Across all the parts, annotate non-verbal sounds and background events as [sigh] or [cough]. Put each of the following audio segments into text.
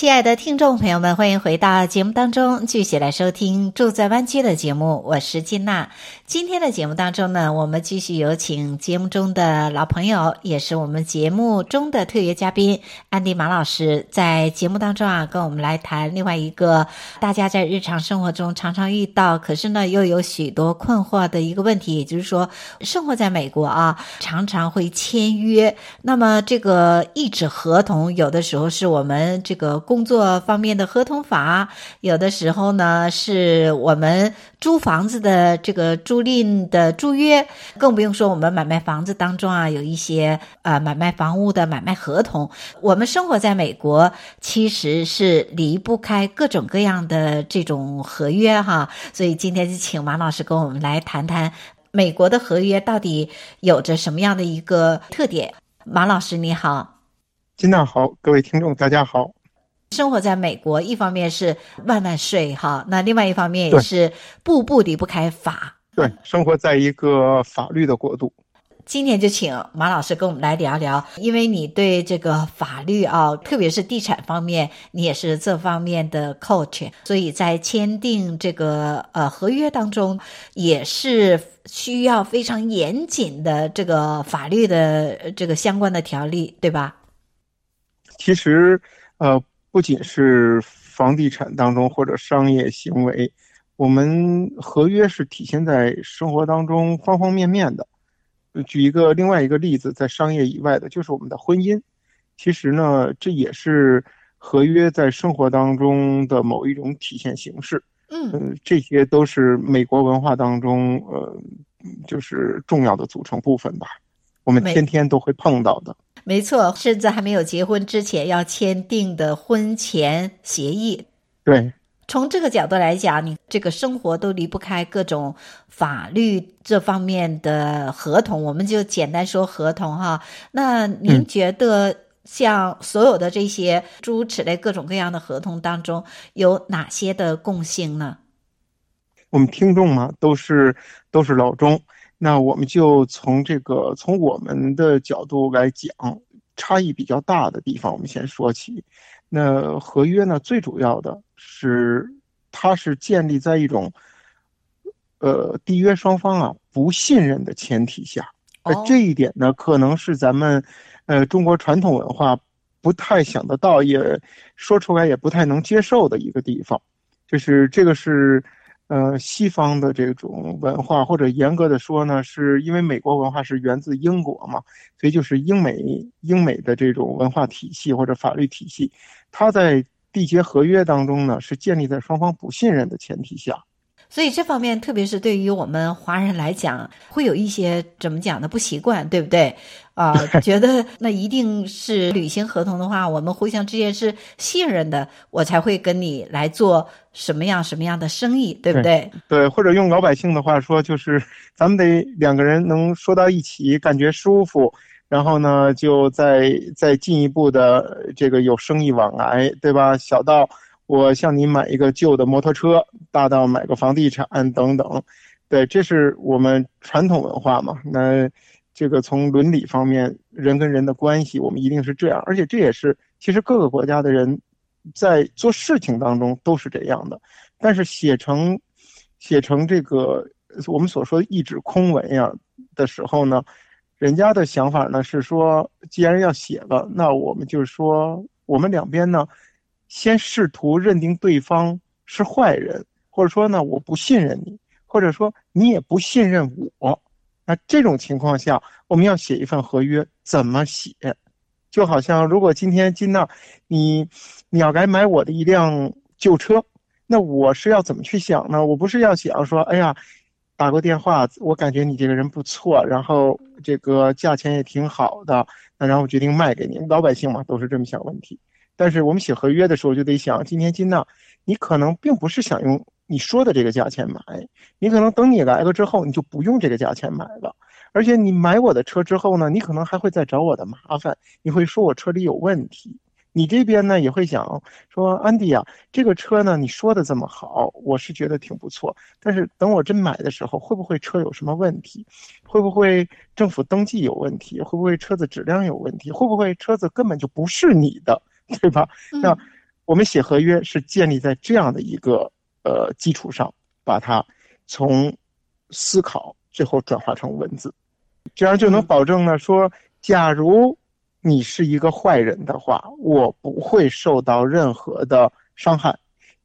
亲爱的听众朋友们，欢迎回到节目当中，继续来收听《住在湾区》的节目。我是金娜。今天的节目当中呢，我们继续有请节目中的老朋友，也是我们节目中的特约嘉宾安迪马老师，在节目当中啊，跟我们来谈另外一个大家在日常生活中常常遇到，可是呢又有许多困惑的一个问题，也就是说，生活在美国啊，常常会签约。那么这个一纸合同，有的时候是我们这个。工作方面的合同法，有的时候呢是我们租房子的这个租赁的租约，更不用说我们买卖房子当中啊有一些呃买卖房屋的买卖合同。我们生活在美国，其实是离不开各种各样的这种合约哈。所以今天就请马老师跟我们来谈谈美国的合约到底有着什么样的一个特点。马老师你好，金娜好，各位听众大家好。生活在美国，一方面是万万税哈，那另外一方面也是步步离不开法。对，生活在一个法律的国度。今天就请马老师跟我们来聊聊，因为你对这个法律啊，特别是地产方面，你也是这方面的 coach，所以在签订这个呃合约当中，也是需要非常严谨的这个法律的这个相关的条例，对吧？其实，呃。不仅是房地产当中或者商业行为，我们合约是体现在生活当中方方面面的。举一个另外一个例子，在商业以外的，就是我们的婚姻。其实呢，这也是合约在生活当中的某一种体现形式。嗯，呃，这些都是美国文化当中呃，就是重要的组成部分吧。我们天天都会碰到的。没错，甚至还没有结婚之前要签订的婚前协议。对，从这个角度来讲，你这个生活都离不开各种法律这方面的合同。我们就简单说合同哈。那您觉得，像所有的这些诸如此类各种各样的合同当中，有哪些的共性呢？我们听众嘛，都是都是老中。那我们就从这个从我们的角度来讲，差异比较大的地方，我们先说起。那合约呢，最主要的是它是建立在一种，呃，缔约双方啊不信任的前提下。而这一点呢，可能是咱们，呃，中国传统文化不太想得到，也说出来也不太能接受的一个地方，就是这个是。呃，西方的这种文化，或者严格的说呢，是因为美国文化是源自英国嘛，所以就是英美英美的这种文化体系或者法律体系，它在缔结合约当中呢，是建立在双方不信任的前提下。所以这方面，特别是对于我们华人来讲，会有一些怎么讲呢？不习惯，对不对？啊、[laughs] 呃，觉得那一定是履行合同的话，我们互相之间是信任的，我才会跟你来做什么样什么样的生意，对不对？对，对，或者用老百姓的话说，就是 [laughs] 咱们得两个人能说到一起，感觉舒服，然后呢，就再再进一步的这个有生意往来，对吧？小到。我向你买一个旧的摩托车，大到买个房地产等等，对，这是我们传统文化嘛。那这个从伦理方面，人跟人的关系，我们一定是这样。而且这也是其实各个国家的人在做事情当中都是这样的。但是写成写成这个我们所说的一纸空文呀的时候呢，人家的想法呢是说，既然要写了，那我们就是说，我们两边呢。先试图认定对方是坏人，或者说呢，我不信任你，或者说你也不信任我。那这种情况下，我们要写一份合约，怎么写？就好像如果今天金娜，你你要来买我的一辆旧车，那我是要怎么去想呢？我不是要想说，哎呀，打过电话，我感觉你这个人不错，然后这个价钱也挺好的，那然后决定卖给你。老百姓嘛，都是这么想问题。但是我们写合约的时候就得想，今天金娜，你可能并不是想用你说的这个价钱买，你可能等你来了之后，你就不用这个价钱买了。而且你买我的车之后呢，你可能还会再找我的麻烦，你会说我车里有问题。你这边呢也会想说，安迪呀，这个车呢你说的这么好，我是觉得挺不错。但是等我真买的时候，会不会车有什么问题？会不会政府登记有问题？会不会车子质量有问题？会不会车子根本就不是你的，对吧？嗯、那我们写合约是建立在这样的一个呃基础上，把它从思考最后转化成文字，这样就能保证呢说，假如。你是一个坏人的话，我不会受到任何的伤害。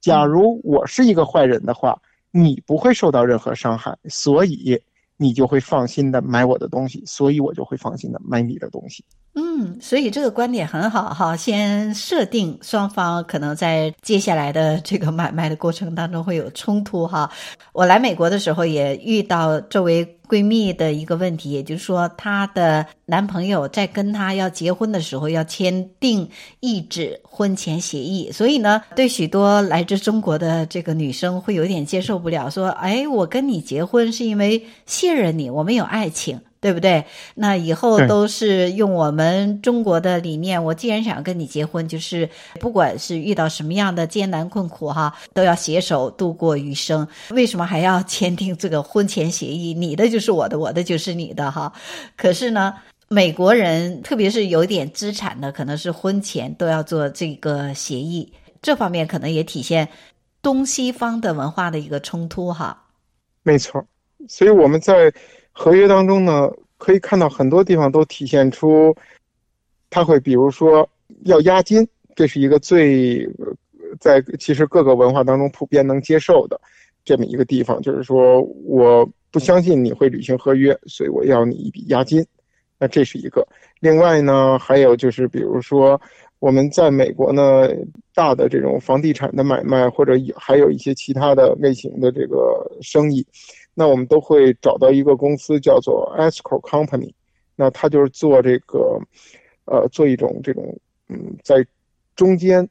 假如我是一个坏人的话，你不会受到任何伤害，所以你就会放心的买我的东西，所以我就会放心的买你的东西。嗯，所以这个观点很好哈。先设定双方可能在接下来的这个买卖的过程当中会有冲突哈。我来美国的时候也遇到作为闺蜜的一个问题，也就是说，她的男朋友在跟她要结婚的时候要签订一纸婚前协议，所以呢，对许多来自中国的这个女生会有点接受不了，说：“哎，我跟你结婚是因为信任你，我们有爱情。”对不对？那以后都是用我们中国的理念。我既然想跟你结婚，就是不管是遇到什么样的艰难困苦哈，都要携手度过余生。为什么还要签订这个婚前协议？你的就是我的，我的就是你的哈。可是呢，美国人特别是有点资产的，可能是婚前都要做这个协议。这方面可能也体现东西方的文化的一个冲突哈。没错，所以我们在。合约当中呢，可以看到很多地方都体现出，他会比如说要押金，这是一个最在其实各个文化当中普遍能接受的这么一个地方，就是说我不相信你会履行合约，所以我要你一笔押金。那这是一个。另外呢，还有就是比如说我们在美国呢，大的这种房地产的买卖，或者有还有一些其他的类型的这个生意。那我们都会找到一个公司叫做 escrow company，那它就是做这个，呃，做一种这种，嗯，在中间，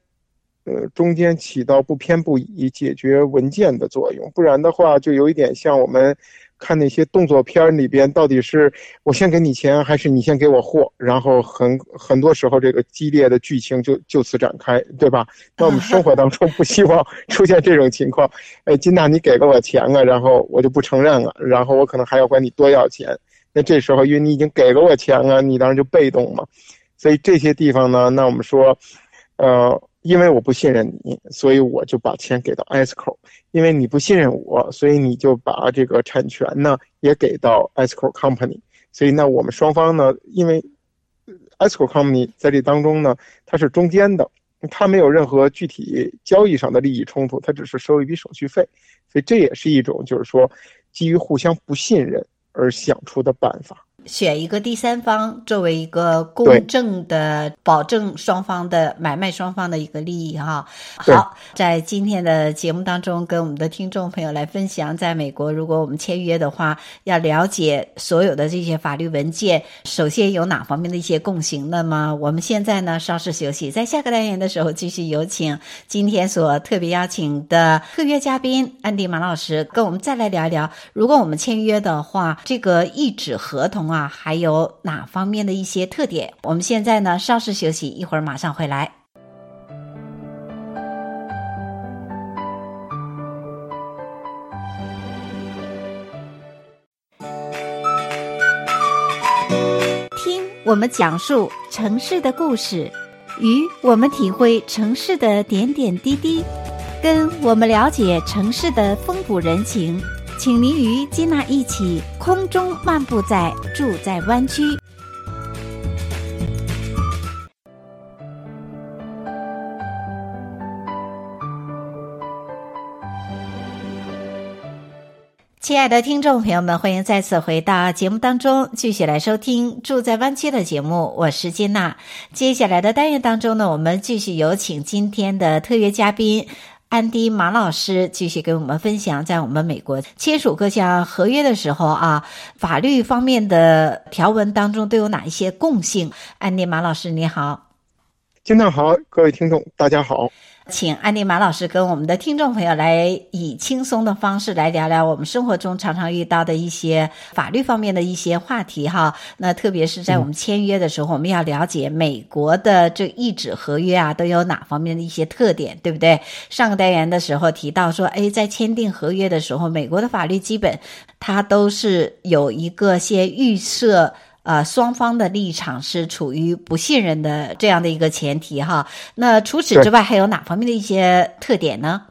呃，中间起到不偏不倚解决文件的作用，不然的话就有一点像我们。看那些动作片里边，到底是我先给你钱，还是你先给我货？然后很很多时候，这个激烈的剧情就就此展开，对吧？那我们生活当中 [laughs] 不希望出现这种情况。哎，金娜，你给了我钱啊，然后我就不承认了，然后我可能还要管你多要钱。那这时候，因为你已经给了我钱啊，你当然就被动嘛。所以这些地方呢，那我们说，呃。因为我不信任你，所以我就把钱给到 escrow。因为你不信任我，所以你就把这个产权呢也给到 escrow company。所以呢，我们双方呢，因为 escrow company 在这当中呢，它是中间的，它没有任何具体交易上的利益冲突，它只是收一笔手续费。所以这也是一种就是说基于互相不信任而想出的办法。选一个第三方作为一个公正的保证双方的买卖双方的一个利益哈。好，在今天的节目当中，跟我们的听众朋友来分享，在美国如果我们签约的话，要了解所有的这些法律文件，首先有哪方面的一些共性。那么我们现在呢，稍事休息，在下个单元的时候继续有请今天所特别邀请的特约嘉宾安迪马老师，跟我们再来聊一聊，如果我们签约的话，这个一纸合同啊。啊，还有哪方面的一些特点？我们现在呢，稍事休息，一会儿马上回来。听我们讲述城市的故事，与我们体会城市的点点滴滴，跟我们了解城市的风土人情。请您与金娜一起空中漫步在住在湾区。亲爱的听众朋友们，欢迎再次回到节目当中，继续来收听住在湾区的节目。我是金娜。接下来的单元当中呢，我们继续有请今天的特约嘉宾。安迪马老师继续给我们分享，在我们美国签署各项合约的时候啊，法律方面的条文当中都有哪一些共性？安迪马老师，你好。金娜好，各位听众大家好。请安妮马老师跟我们的听众朋友来以轻松的方式来聊聊我们生活中常常遇到的一些法律方面的一些话题哈。那特别是在我们签约的时候，我们要了解美国的这一纸合约啊，都有哪方面的一些特点，对不对？上个单元的时候提到说，哎，在签订合约的时候，美国的法律基本它都是有一个先预设。呃，双方的立场是处于不信任的这样的一个前提哈。那除此之外，还有哪方面的一些特点呢？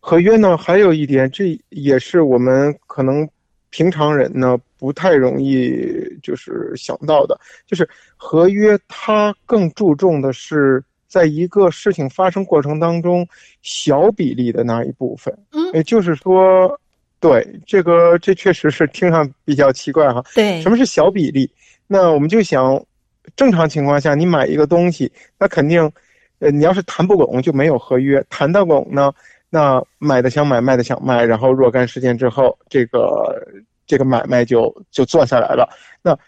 合约呢，还有一点，这也是我们可能平常人呢不太容易就是想到的，就是合约它更注重的是在一个事情发生过程当中小比例的那一部分，嗯，也就是说。对，这个这确实是听上比较奇怪哈。对，什么是小比例？那我们就想，正常情况下，你买一个东西，那肯定，呃，你要是谈不拢就没有合约；谈得拢呢，那买的想买，卖的想卖，然后若干时间之后，这个这个买卖就就做下来了。那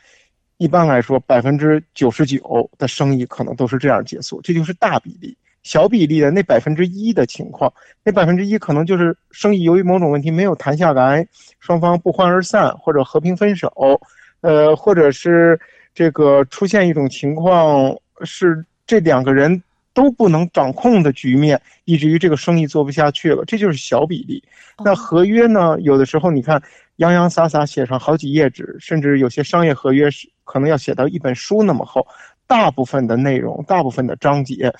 一般来说，百分之九十九的生意可能都是这样结束，这就是大比例。小比例的那百分之一的情况，那百分之一可能就是生意由于某种问题没有谈下来，双方不欢而散或者和平分手，呃，或者是这个出现一种情况是这两个人都不能掌控的局面，以至于这个生意做不下去了，这就是小比例。那合约呢？有的时候你看洋洋洒洒写上好几页纸，甚至有些商业合约是可能要写到一本书那么厚，大部分的内容，大部分的章节。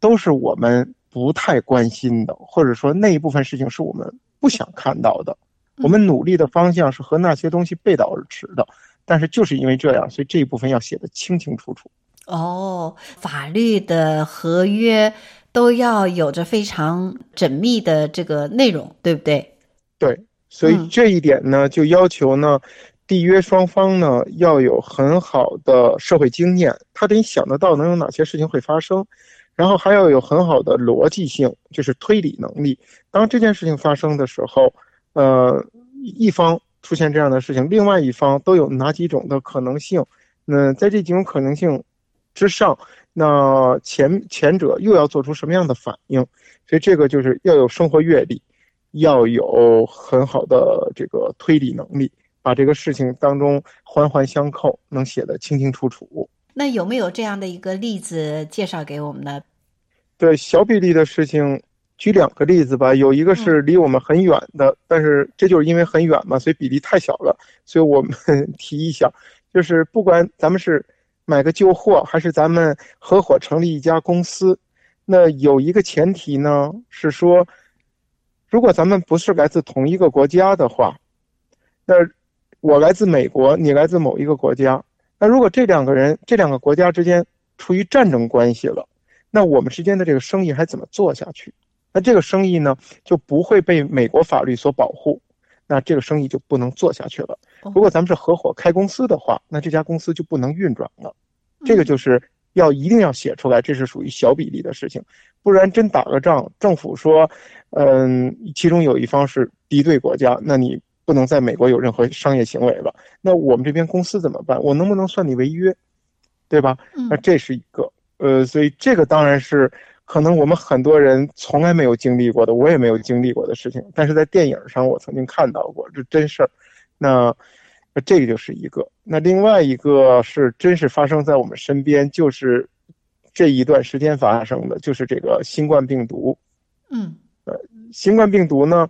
都是我们不太关心的，或者说那一部分事情是我们不想看到的。我们努力的方向是和那些东西背道而驰的，但是就是因为这样，所以这一部分要写得清清楚楚。哦，法律的合约都要有着非常缜密的这个内容，对不对？对，所以这一点呢，就要求呢，缔约双方呢要有很好的社会经验，他得想得到能有哪些事情会发生。然后还要有很好的逻辑性，就是推理能力。当这件事情发生的时候，呃，一方出现这样的事情，另外一方都有哪几种的可能性？那在这几种可能性之上，那前前者又要做出什么样的反应？所以这个就是要有生活阅历，要有很好的这个推理能力，把这个事情当中环环相扣，能写得清清楚楚。那有没有这样的一个例子介绍给我们呢？对小比例的事情，举两个例子吧。有一个是离我们很远的，嗯、但是这就是因为很远嘛，所以比例太小了，所以我们 [laughs] 提一下，就是不管咱们是买个旧货，还是咱们合伙成立一家公司，那有一个前提呢，是说，如果咱们不是来自同一个国家的话，那我来自美国，你来自某一个国家。那如果这两个人、这两个国家之间处于战争关系了，那我们之间的这个生意还怎么做下去？那这个生意呢，就不会被美国法律所保护，那这个生意就不能做下去了。如果咱们是合伙开公司的话，那这家公司就不能运转了。这个就是要一定要写出来，这是属于小比例的事情，不然真打个仗，政府说，嗯，其中有一方是敌对国家，那你。不能在美国有任何商业行为了，那我们这边公司怎么办？我能不能算你违约，对吧？那这是一个，呃，所以这个当然是可能我们很多人从来没有经历过的，我也没有经历过的事情，但是在电影上我曾经看到过，这真事儿。那那这个就是一个，那另外一个是真实发生在我们身边，就是这一段时间发生的，就是这个新冠病毒。嗯，呃，新冠病毒呢？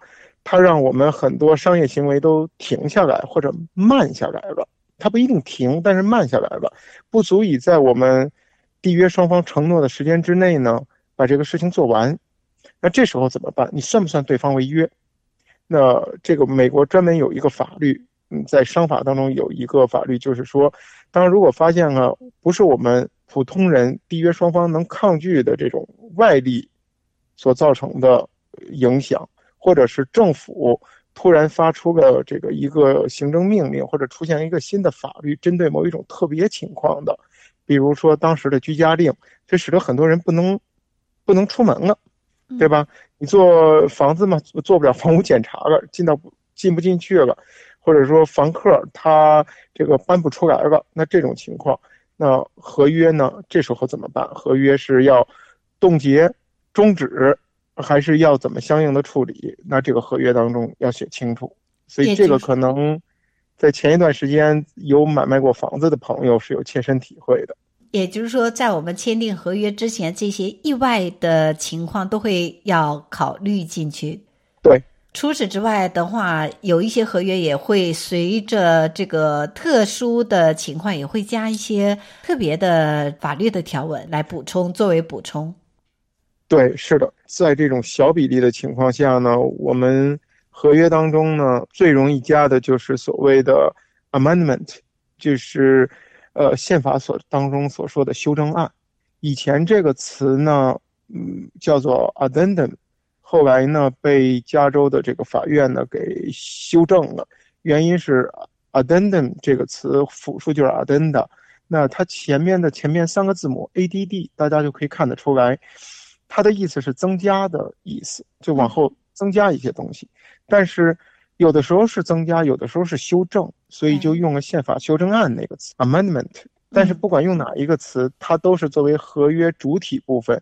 它让我们很多商业行为都停下来或者慢下来了，它不一定停，但是慢下来了，不足以在我们缔约双方承诺的时间之内呢，把这个事情做完。那这时候怎么办？你算不算对方违约？那这个美国专门有一个法律，嗯，在商法当中有一个法律，就是说，当如果发现了不是我们普通人缔约双方能抗拒的这种外力所造成的影响。或者是政府突然发出了这个一个行政命令，或者出现一个新的法律，针对某一种特别情况的，比如说当时的居家令，这使得很多人不能不能出门了，对吧？你做房子嘛，做不了房屋检查了，进到进不进去了，或者说房客他这个搬不出来了，那这种情况，那合约呢？这时候怎么办？合约是要冻结，终止，还是要怎么相应的处理，那这个合约当中要写清楚。所以这个可能在前一段时间有买卖过房子的朋友是有切身体会的。也就是说，在我们签订合约之前，这些意外的情况都会要考虑进去。对。除此之外的话，有一些合约也会随着这个特殊的情况，也会加一些特别的法律的条文来补充，作为补充。对，是的，在这种小比例的情况下呢，我们合约当中呢，最容易加的就是所谓的 amendment，就是呃宪法所当中所说的修正案。以前这个词呢，嗯，叫做 addendum。后来呢，被加州的这个法院呢给修正了，原因是 addendum 这个词复数就是 addenda，那它前面的前面三个字母 add，大家就可以看得出来，它的意思是增加的意思，就往后增加一些东西。但是有的时候是增加，有的时候是修正，所以就用了宪法修正案那个词 amendment。但是不管用哪一个词，它都是作为合约主体部分。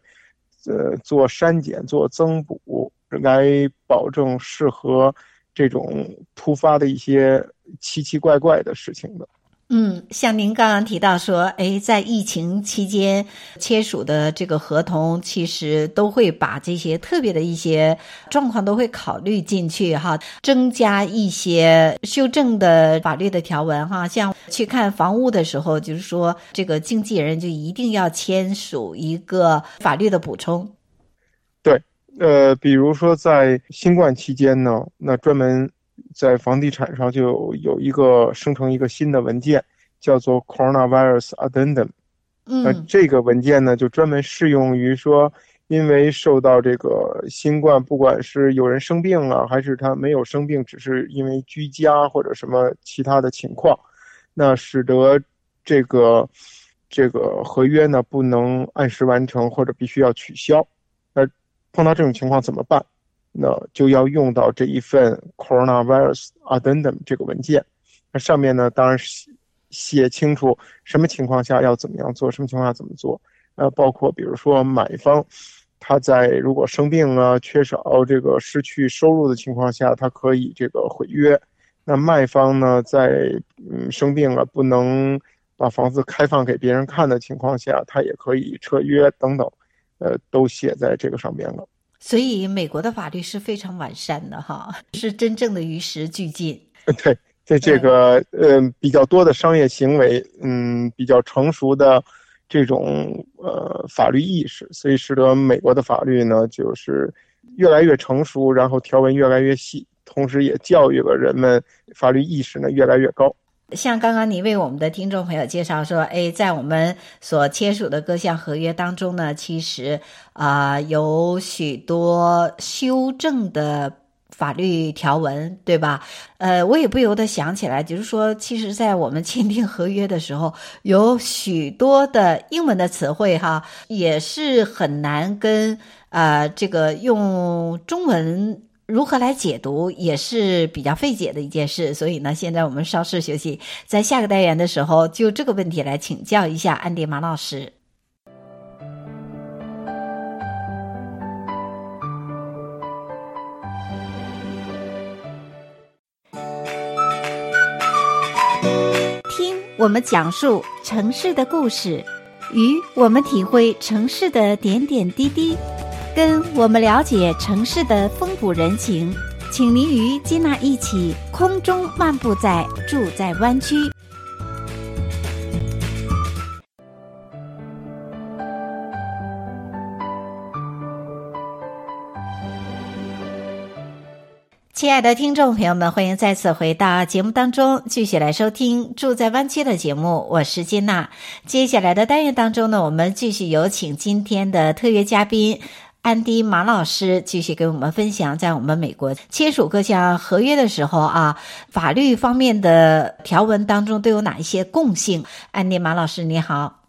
呃，做删减、做增补，来保证适合这种突发的一些奇奇怪怪的事情的。嗯，像您刚刚提到说，哎，在疫情期间签署的这个合同，其实都会把这些特别的一些状况都会考虑进去哈，增加一些修正的法律的条文哈。像去看房屋的时候，就是说这个经纪人就一定要签署一个法律的补充。对，呃，比如说在新冠期间呢，那专门。在房地产上就有一个生成一个新的文件，叫做 Coronavirus Addendum。嗯，那这个文件呢，就专门适用于说，因为受到这个新冠，不管是有人生病了，还是他没有生病，只是因为居家或者什么其他的情况，那使得这个这个合约呢不能按时完成，或者必须要取消。那碰到这种情况怎么办？那就要用到这一份 Coronavirus Addendum 这个文件，那上面呢，当然写清楚什么情况下要怎么样做，什么情况下怎么做，呃，包括比如说买方他在如果生病啊、缺少这个失去收入的情况下，他可以这个毁约；那卖方呢，在嗯生病了不能把房子开放给别人看的情况下，他也可以撤约等等，呃，都写在这个上面了。所以，美国的法律是非常完善的，哈，是真正的与时俱进。[laughs] 对，在这个呃比较多的商业行为，嗯，比较成熟的这种呃法律意识，所以使得美国的法律呢，就是越来越成熟，然后条文越来越细，同时也教育了人们法律意识呢越来越高。像刚刚你为我们的听众朋友介绍说，哎，在我们所签署的各项合约当中呢，其实啊、有许多修正的法律条文，对吧？呃，我也不由得想起来，就是说，其实，在我们签订合约的时候，有许多的英文的词汇哈，也是很难跟啊、这个用中文。如何来解读也是比较费解的一件事，所以呢，现在我们稍事休息，在下个单元的时候，就这个问题来请教一下安迪马老师。听我们讲述城市的故事，与我们体会城市的点点滴滴。跟我们了解城市的风土人情，请您与金娜一起空中漫步在住在湾区。亲爱的听众朋友们，欢迎再次回到节目当中，继续来收听住在湾区的节目。我是金娜。接下来的单元当中呢，我们继续有请今天的特约嘉宾。安迪马老师继续给我们分享，在我们美国签署各项合约的时候啊，法律方面的条文当中都有哪一些共性？安迪马老师你好，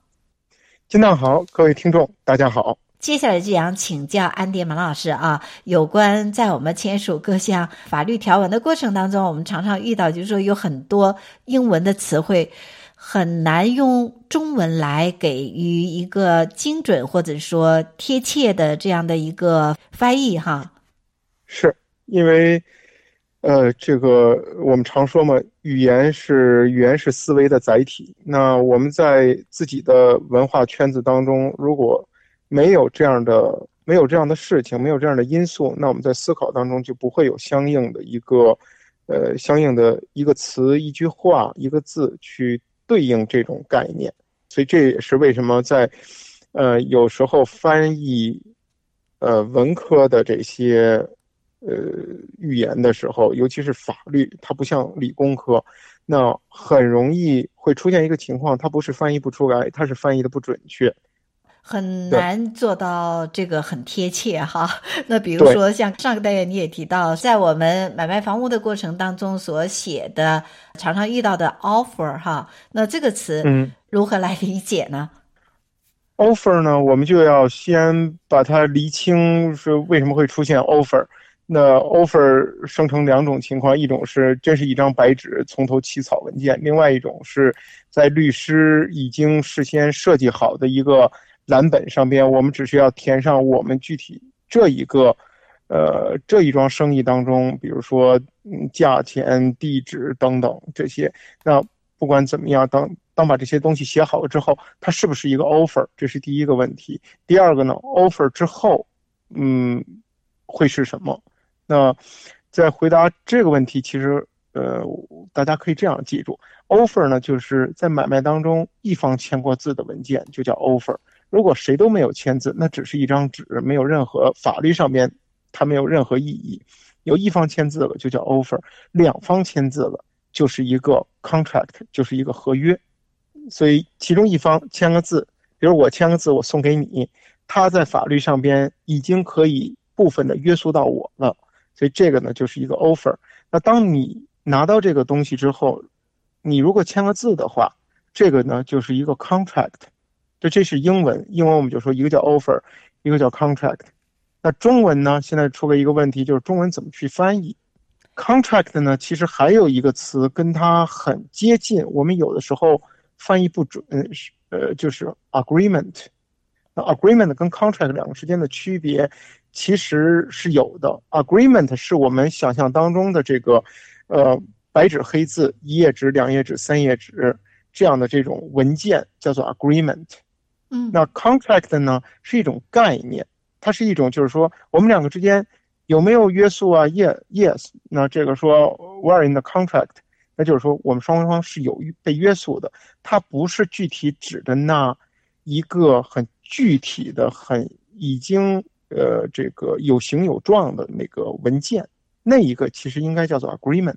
金娜好，各位听众大家好。接下来就想请教安迪马老师啊，有关在我们签署各项法律条文的过程当中，我们常常遇到就是说有很多英文的词汇。很难用中文来给予一个精准或者说贴切的这样的一个翻译哈。是因为，呃，这个我们常说嘛，语言是语言是思维的载体。那我们在自己的文化圈子当中，如果没有这样的没有这样的事情，没有这样的因素，那我们在思考当中就不会有相应的一个，呃，相应的一个词、一句话、一个字去。对应这种概念，所以这也是为什么在，呃，有时候翻译，呃，文科的这些，呃，语言的时候，尤其是法律，它不像理工科，那很容易会出现一个情况，它不是翻译不出来，它是翻译的不准确。很难做到这个很贴切哈。[laughs] 那比如说像上个单元你也提到，在我们买卖房屋的过程当中所写的，常常遇到的 offer 哈，那这个词如何来理解呢？嗯，offer 呢，我们就要先把它厘清是为什么会出现 offer。那 offer 生成两种情况，一种是真是一张白纸从头起草文件，另外一种是在律师已经事先设计好的一个。蓝本上边，我们只需要填上我们具体这一个，呃，这一桩生意当中，比如说，嗯，价钱、地址等等这些。那不管怎么样，当当把这些东西写好了之后，它是不是一个 offer？这是第一个问题。第二个呢，offer 之后，嗯，会是什么？那在回答这个问题，其实，呃，大家可以这样记住，offer 呢，就是在买卖当中一方签过字的文件，就叫 offer。如果谁都没有签字，那只是一张纸，没有任何法律上面，它没有任何意义。有一方签字了就叫 offer，两方签字了就是一个 contract，就是一个合约。所以其中一方签个字，比如我签个字，我送给你，他在法律上边已经可以部分的约束到我了。所以这个呢就是一个 offer。那当你拿到这个东西之后，你如果签个字的话，这个呢就是一个 contract。这这是英文，英文我们就说一个叫 offer，一个叫 contract。那中文呢？现在出了一个问题，就是中文怎么去翻译 contract 呢？其实还有一个词跟它很接近，我们有的时候翻译不准，呃，就是 agreement。那 agreement 跟 contract 两个之间的区别其实是有的。agreement 是我们想象当中的这个，呃，白纸黑字，一页纸、两页纸、三页纸这样的这种文件叫做 agreement。嗯，那 contract 呢是一种概念，它是一种就是说我们两个之间有没有约束啊？Yes, yes。那这个说 we're in the contract，那就是说我们双方是有被约束的。它不是具体指的那一个很具体的、很已经呃这个有形有状的那个文件，那一个其实应该叫做 agreement。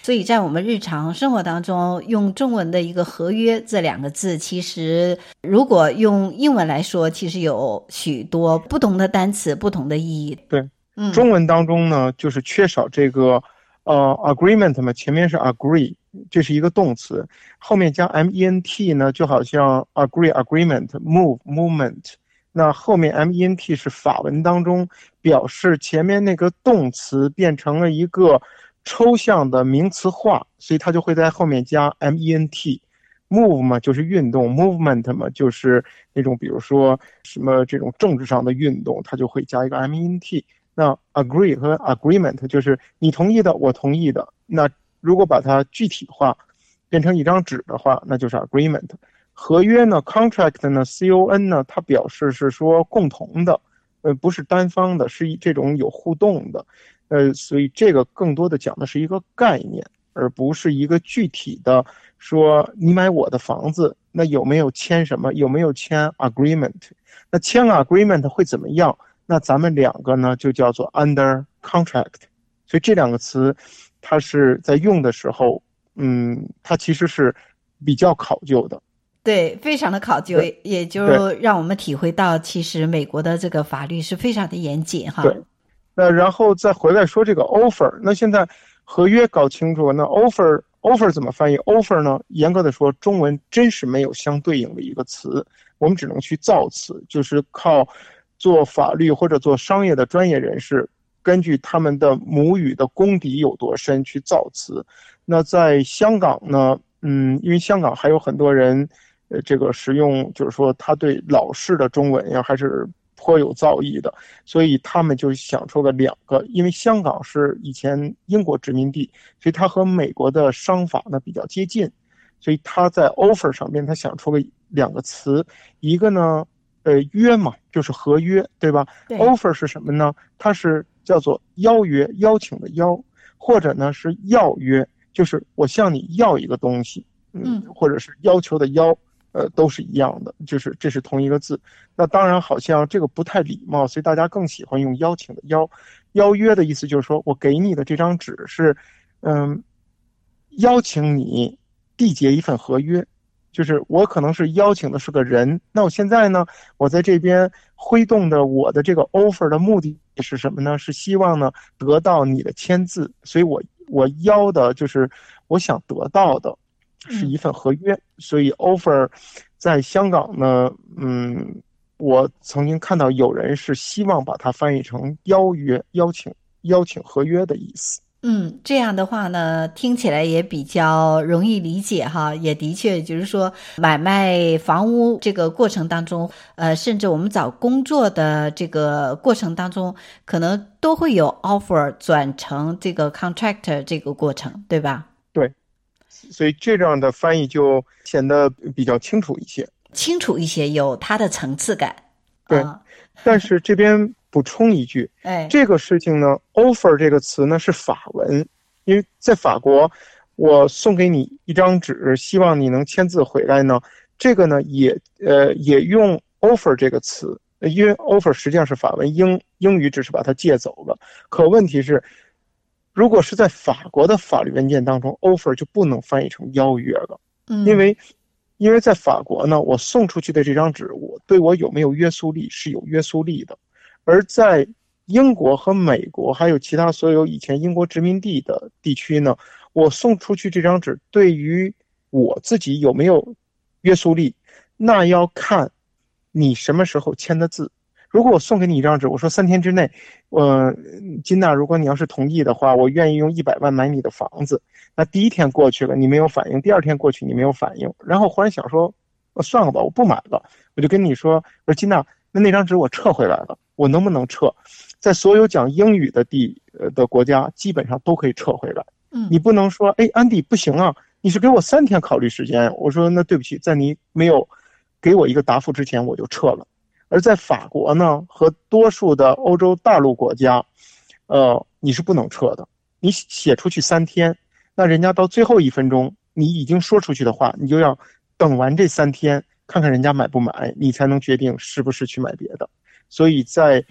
所以在我们日常生活当中，用中文的一个“合约”这两个字，其实如果用英文来说，其实有许多不同的单词、不同的意义。对，嗯，中文当中呢，就是缺少这个呃 agreement 嘛，前面是 agree，这是一个动词，后面加 ment 呢，就好像 agree agreement move movement，那后面 ment 是法文当中表示前面那个动词变成了一个。抽象的名词化，所以它就会在后面加 ment，move 嘛就是运动，movement 嘛就是那种比如说什么这种政治上的运动，它就会加一个 ment。那 agree 和 agreement 就是你同意的，我同意的。那如果把它具体化，变成一张纸的话，那就是 agreement。合约呢，contract 呢，con 呢，它表示是说共同的，呃，不是单方的，是这种有互动的。呃，所以这个更多的讲的是一个概念，而不是一个具体的说你买我的房子，那有没有签什么？有没有签 agreement？那签了 agreement 会怎么样？那咱们两个呢就叫做 under contract。所以这两个词，它是在用的时候，嗯，它其实是比较考究的。对，非常的考究，也就让我们体会到，其实美国的这个法律是非常的严谨哈。对。那然后再回来说这个 offer，那现在合约搞清楚了，那 offer offer 怎么翻译？offer 呢？严格的说，中文真是没有相对应的一个词，我们只能去造词，就是靠做法律或者做商业的专业人士，根据他们的母语的功底有多深去造词。那在香港呢，嗯，因为香港还有很多人，呃，这个使用就是说他对老式的中文呀还是颇有造诣的，所以他们就想出了两个，因为香港是以前英国殖民地，所以它和美国的商法呢比较接近，所以他在 offer 上面他想出了两个词，一个呢，呃，约嘛，就是合约，对吧？对。offer 是什么呢？它是叫做邀约，邀请的邀。或者呢是要约，就是我向你要一个东西，嗯，或者是要求的要，呃，都是一样的，就是这是同一个字。那当然好像这个不太礼貌，所以大家更喜欢用邀请的邀。邀约的意思就是说我给你的这张纸是，嗯，邀请你缔结一份合约，就是我可能是邀请的是个人，那我现在呢，我在这边挥动的我的这个 offer 的目的。是什么呢？是希望呢得到你的签字，所以我我邀的就是我想得到的是一份合约。嗯、所以 offer 在香港呢，嗯，我曾经看到有人是希望把它翻译成邀约、邀请、邀请合约的意思。嗯，这样的话呢，听起来也比较容易理解哈，也的确就是说，买卖房屋这个过程当中，呃，甚至我们找工作的这个过程当中，可能都会有 offer 转成这个 contract 这个过程，对吧？对，所以这样的翻译就显得比较清楚一些，清楚一些，有它的层次感。对，啊、[laughs] 但是这边。补充一句，[laughs] 哎，这个事情呢，offer 这个词呢是法文，因为在法国，我送给你一张纸，希望你能签字回来呢。这个呢也呃也用 offer 这个词，因为 offer 实际上是法文，英英语只是把它借走了。可问题是，如果是在法国的法律文件当中，offer 就不能翻译成邀约了，嗯，因为因为在法国呢，我送出去的这张纸，我对我有没有约束力是有约束力的。而在英国和美国，还有其他所有以前英国殖民地的地区呢，我送出去这张纸，对于我自己有没有约束力，那要看你什么时候签的字。如果我送给你一张纸，我说三天之内，呃，金娜，如果你要是同意的话，我愿意用一百万买你的房子。那第一天过去了，你没有反应；第二天过去，你没有反应。然后忽然想说，算了吧，我不买了。我就跟你说，我说金娜，那那张纸我撤回来了。我能不能撤？在所有讲英语的地呃的国家，基本上都可以撤回来。嗯，你不能说，哎，安迪不行啊，你是给我三天考虑时间。我说那对不起，在你没有给我一个答复之前，我就撤了。而在法国呢，和多数的欧洲大陆国家，呃，你是不能撤的。你写出去三天，那人家到最后一分钟，你已经说出去的话，你就要等完这三天，看看人家买不买，你才能决定是不是去买别的。所以在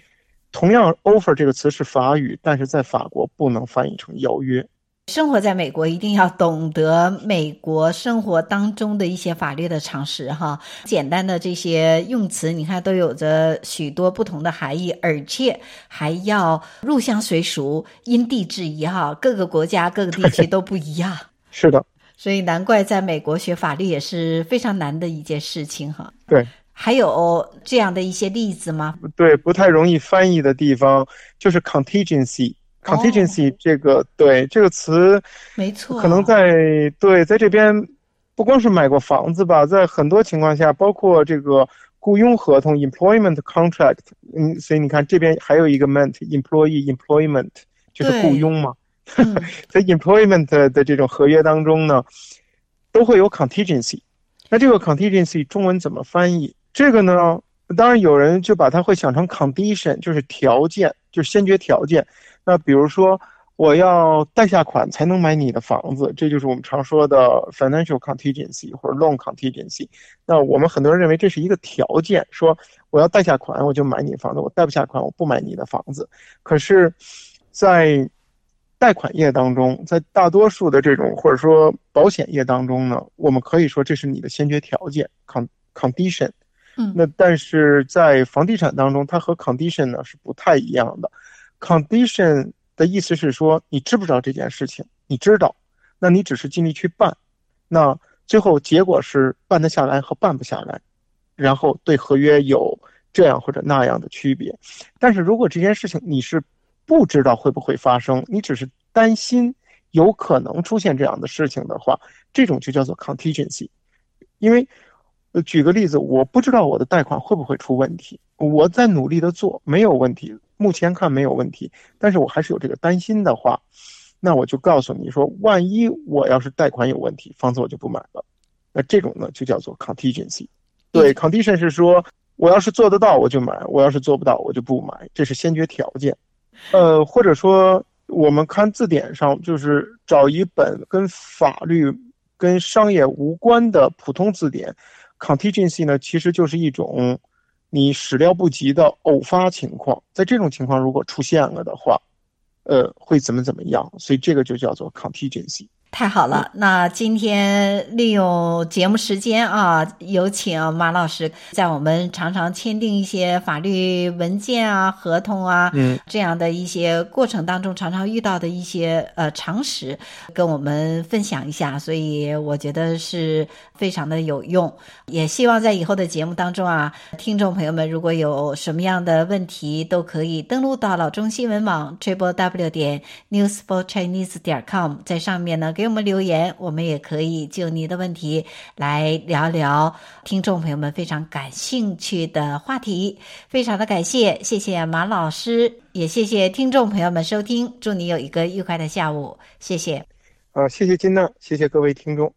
同样 offer 这个词是法语，但是在法国不能翻译成邀约。生活在美国，一定要懂得美国生活当中的一些法律的常识哈。简单的这些用词，你看都有着许多不同的含义，而且还要入乡随俗、因地制宜哈。各个国家、各个地区都不一样。[laughs] 是的，所以难怪在美国学法律也是非常难的一件事情哈。对。还有这样的一些例子吗？对，不太容易翻译的地方就是 contingency。Contingency 这个、哦、对这个词，没错，可能在对在这边，不光是买过房子吧，在很多情况下，包括这个雇佣合同 employment contract，嗯，所以你看这边还有一个 ment employee employment 就是雇佣嘛，嗯、在 employment 的这种合约当中呢，都会有 contingency。那这个 contingency 中文怎么翻译？这个呢，当然有人就把它会想成 condition，就是条件，就是先决条件。那比如说，我要贷下款才能买你的房子，这就是我们常说的 financial contingency 或者 loan contingency。那我们很多人认为这是一个条件，说我要贷下款我就买你房子，我贷不下款我不买你的房子。可是，在贷款业当中，在大多数的这种或者说保险业当中呢，我们可以说这是你的先决条件 con condition。嗯，那但是在房地产当中，它和 condition 呢是不太一样的。condition 的意思是说，你知不知道这件事情？你知道，那你只是尽力去办，那最后结果是办得下来和办不下来，然后对合约有这样或者那样的区别。但是如果这件事情你是不知道会不会发生，你只是担心有可能出现这样的事情的话，这种就叫做 contingency。因为，呃，举个例子，我不知道我的贷款会不会出问题，我在努力的做，没有问题，目前看没有问题，但是我还是有这个担心的话，那我就告诉你说，万一我要是贷款有问题，房子我就不买了。那这种呢，就叫做 contingency。对，condition 是说，我要是做得到我就买，我要是做不到我就不买，这是先决条件。呃，或者说我们看字典上，就是找一本跟法律、跟商业无关的普通字典，contingency 呢，其实就是一种你始料不及的偶发情况，在这种情况如果出现了的话，呃，会怎么怎么样？所以这个就叫做 contingency。太好了，那今天利用节目时间啊，有请马老师在我们常常签订一些法律文件啊、合同啊，嗯，这样的一些过程当中，常常遇到的一些呃常识，跟我们分享一下。所以我觉得是非常的有用，也希望在以后的节目当中啊，听众朋友们如果有什么样的问题，都可以登录到老中新闻网 triple w 点 newsforchinese 点 com，在上面呢给我们留言，我们也可以就您的问题来聊聊听众朋友们非常感兴趣的话题。非常的感谢，谢谢马老师，也谢谢听众朋友们收听。祝你有一个愉快的下午，谢谢。啊，谢谢金娜，谢谢各位听众。